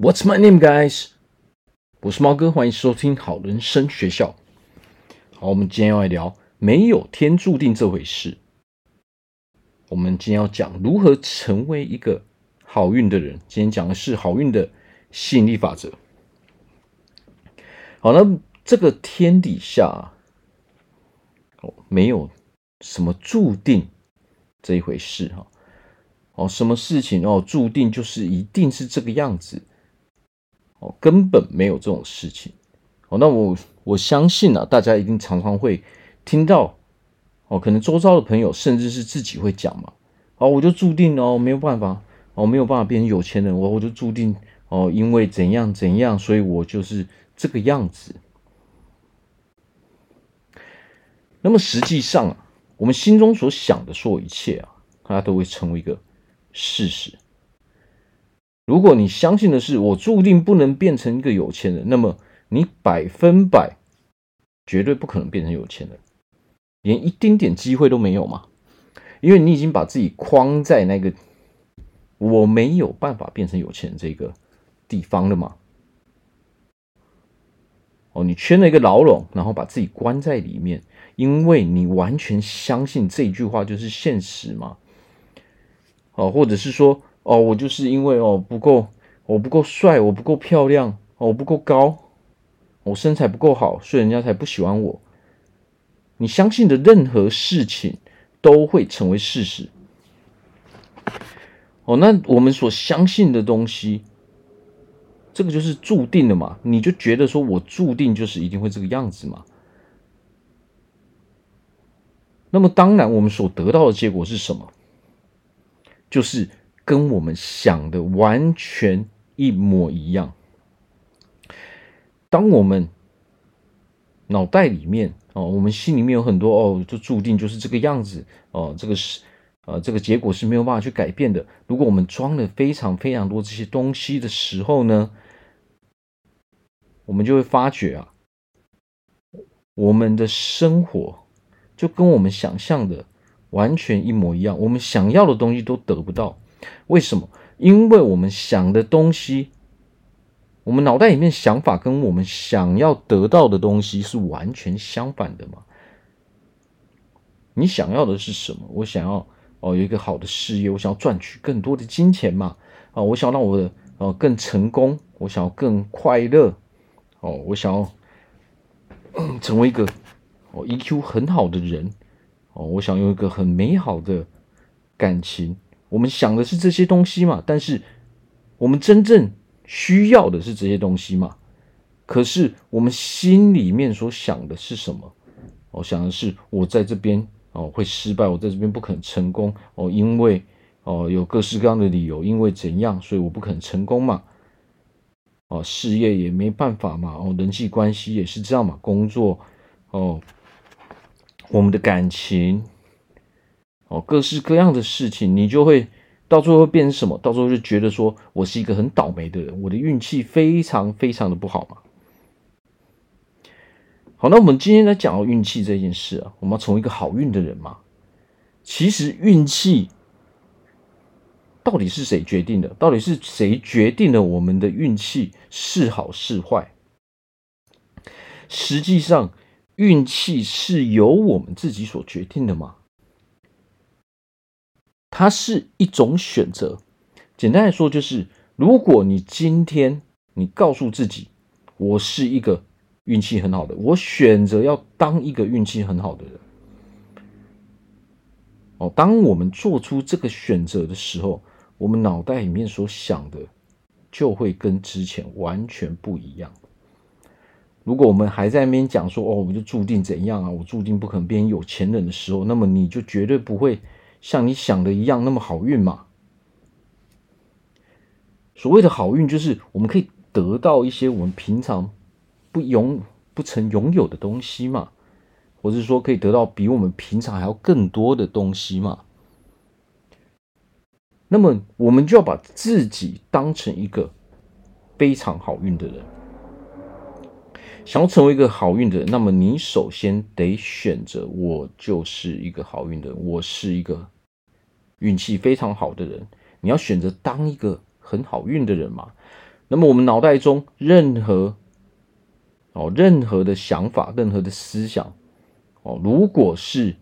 What's my name, guys？我是猫哥，欢迎收听好人生学校。好，我们今天要来聊没有天注定这回事。我们今天要讲如何成为一个好运的人。今天讲的是好运的吸引力法则。好，那这个天底下哦，没有什么注定这一回事哈。哦，什么事情哦，注定就是一定是这个样子。哦，根本没有这种事情。哦，那我我相信啊，大家一定常常会听到，哦，可能周遭的朋友，甚至是自己会讲嘛。哦，我就注定哦，没有办法，哦，没有办法变成有钱人。我我就注定哦，因为怎样怎样，所以我就是这个样子。那么实际上啊，我们心中所想的所有一切啊，它都会成为一个事实。如果你相信的是我注定不能变成一个有钱人，那么你百分百绝对不可能变成有钱人，连一丁点机会都没有嘛？因为你已经把自己框在那个我没有办法变成有钱人这个地方了嘛。哦，你圈了一个牢笼，然后把自己关在里面，因为你完全相信这句话就是现实嘛。哦，或者是说。哦，我就是因为哦不够，我不够帅，我不够漂亮，哦，我不够高，我身材不够好，所以人家才不喜欢我。你相信的任何事情都会成为事实。哦，那我们所相信的东西，这个就是注定的嘛？你就觉得说我注定就是一定会这个样子嘛？那么当然，我们所得到的结果是什么？就是。跟我们想的完全一模一样。当我们脑袋里面哦，我们心里面有很多哦，就注定就是这个样子哦，这个是呃，这个结果是没有办法去改变的。如果我们装了非常非常多这些东西的时候呢，我们就会发觉啊，我们的生活就跟我们想象的完全一模一样，我们想要的东西都得不到。为什么？因为我们想的东西，我们脑袋里面想法跟我们想要得到的东西是完全相反的嘛。你想要的是什么？我想要哦，有一个好的事业，我想要赚取更多的金钱嘛。啊，我想让我的呃更成功，我想要更快乐。哦，我想要 成为一个哦 EQ 很好的人。哦，我想有一个很美好的感情。我们想的是这些东西嘛，但是我们真正需要的是这些东西嘛？可是我们心里面所想的是什么？我想的是我在这边哦会失败，我在这边不可能成功哦，因为哦有各式各样的理由，因为怎样，所以我不可能成功嘛。哦，事业也没办法嘛，哦，人际关系也是这样嘛，工作哦，我们的感情。哦，各式各样的事情，你就会到最后会变成什么？到最后就觉得说我是一个很倒霉的人，我的运气非常非常的不好嘛。好，那我们今天来讲运气这件事啊，我们要成为一个好运的人嘛。其实运气到底是谁决定的？到底是谁决定了我们的运气是好是坏？实际上，运气是由我们自己所决定的嘛。它是一种选择，简单来说就是，如果你今天你告诉自己，我是一个运气很好的，我选择要当一个运气很好的人。哦，当我们做出这个选择的时候，我们脑袋里面所想的就会跟之前完全不一样。如果我们还在那边讲说，哦，我就注定怎样啊，我注定不可能变成有钱人的时候，那么你就绝对不会。像你想的一样那么好运嘛？所谓的好运，就是我们可以得到一些我们平常不拥不曾拥有的东西嘛，或是说可以得到比我们平常还要更多的东西嘛。那么我们就要把自己当成一个非常好运的人。想要成为一个好运的人，那么你首先得选择，我就是一个好运的人，我是一个运气非常好的人。你要选择当一个很好运的人嘛？那么我们脑袋中任何哦任何的想法、任何的思想哦，如果是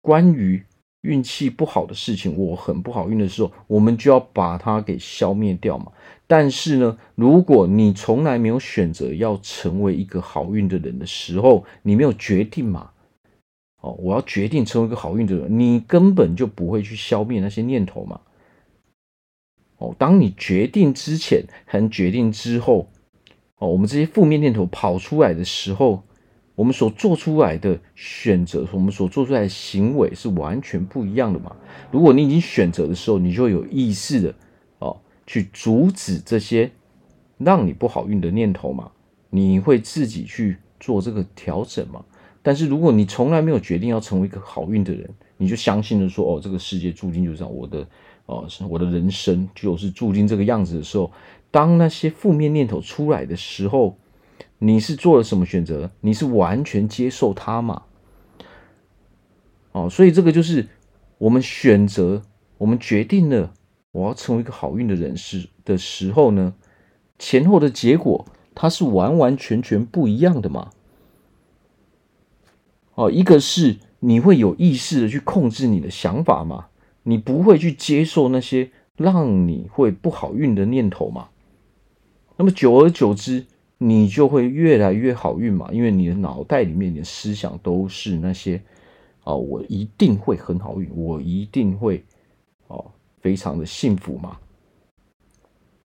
关于运气不好的事情，我很不好运的时候，我们就要把它给消灭掉嘛。但是呢，如果你从来没有选择要成为一个好运的人的时候，你没有决定嘛？哦，我要决定成为一个好运的人，你根本就不会去消灭那些念头嘛。哦，当你决定之前和决定之后，哦，我们这些负面念头跑出来的时候，我们所做出来的选择，我们所做出来的行为是完全不一样的嘛。如果你已经选择的时候，你就有意识的哦，去阻止这些让你不好运的念头嘛，你会自己去做这个调整嘛。但是如果你从来没有决定要成为一个好运的人，你就相信了说哦，这个世界注定就是这样，我的哦，我的人生就是注定这个样子的时候，当那些负面念头出来的时候，你是做了什么选择？你是完全接受它吗？哦，所以这个就是我们选择，我们决定了我要成为一个好运的人士的时候呢，前后的结果它是完完全全不一样的嘛。哦，一个是你会有意识的去控制你的想法嘛，你不会去接受那些让你会不好运的念头嘛。那么久而久之，你就会越来越好运嘛，因为你的脑袋里面你的思想都是那些哦，我一定会很好运，我一定会哦，非常的幸福嘛。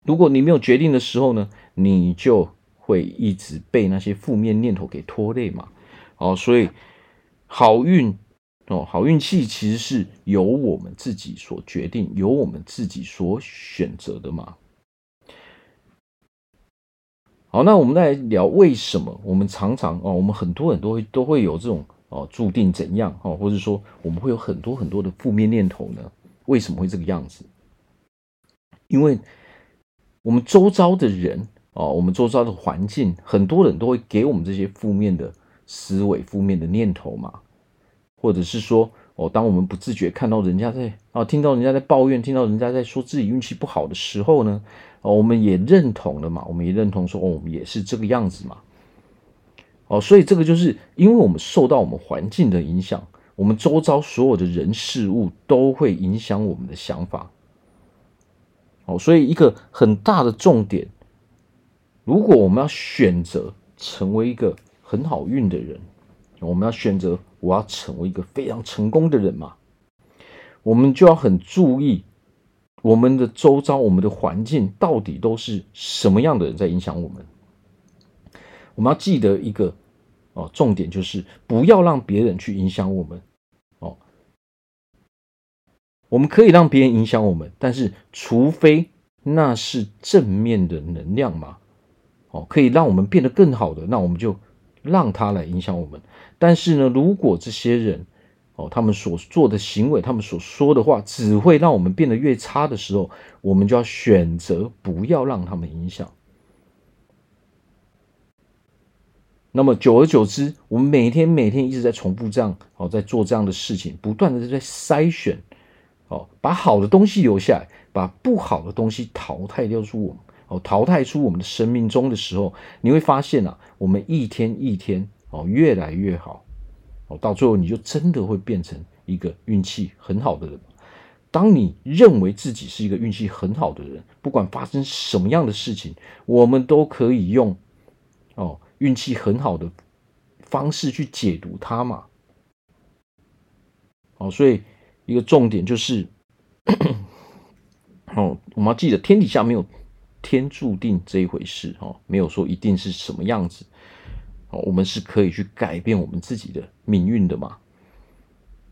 如果你没有决定的时候呢，你就会一直被那些负面念头给拖累嘛。哦，所以好运哦，好运气其实是由我们自己所决定，由我们自己所选择的嘛。好，那我们来聊为什么我们常常哦，我们很多人都会都会有这种哦，注定怎样哦，或者说我们会有很多很多的负面念头呢？为什么会这个样子？因为我们周遭的人哦，我们周遭的环境，很多人都会给我们这些负面的。思维负面的念头嘛，或者是说，哦，当我们不自觉看到人家在啊，听到人家在抱怨，听到人家在说自己运气不好的时候呢，哦，我们也认同了嘛，我们也认同说，哦，我们也是这个样子嘛，哦，所以这个就是因为我们受到我们环境的影响，我们周遭所有的人事物都会影响我们的想法，哦，所以一个很大的重点，如果我们要选择成为一个。很好运的人，我们要选择，我要成为一个非常成功的人嘛，我们就要很注意我们的周遭、我们的环境到底都是什么样的人在影响我们。我们要记得一个哦，重点就是不要让别人去影响我们哦。我们可以让别人影响我们，但是除非那是正面的能量嘛，哦，可以让我们变得更好的，那我们就。让他来影响我们，但是呢，如果这些人哦，他们所做的行为，他们所说的话，只会让我们变得越差的时候，我们就要选择不要让他们影响。那么久而久之，我们每天每天一直在重复这样哦，在做这样的事情，不断的在筛选哦，把好的东西留下来，把不好的东西淘汰掉出我们。哦，淘汰出我们的生命中的时候，你会发现啊，我们一天一天哦越来越好，哦，到最后你就真的会变成一个运气很好的人。当你认为自己是一个运气很好的人，不管发生什么样的事情，我们都可以用哦运气很好的方式去解读它嘛。哦，所以一个重点就是，哦，我们要记得天底下没有。天注定这一回事哦，没有说一定是什么样子哦，我们是可以去改变我们自己的命运的嘛。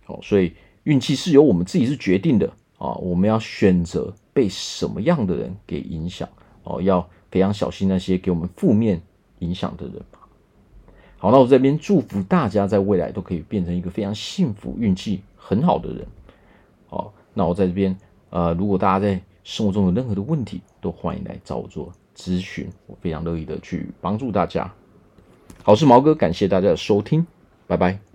哦，所以运气是由我们自己是决定的啊，我们要选择被什么样的人给影响哦，要非常小心那些给我们负面影响的人。好，那我这边祝福大家在未来都可以变成一个非常幸福、运气很好的人。好，那我在这边呃，如果大家在生活中有任何的问题，都欢迎来找我做咨询，我非常乐意的去帮助大家。好，我是毛哥，感谢大家的收听，拜拜。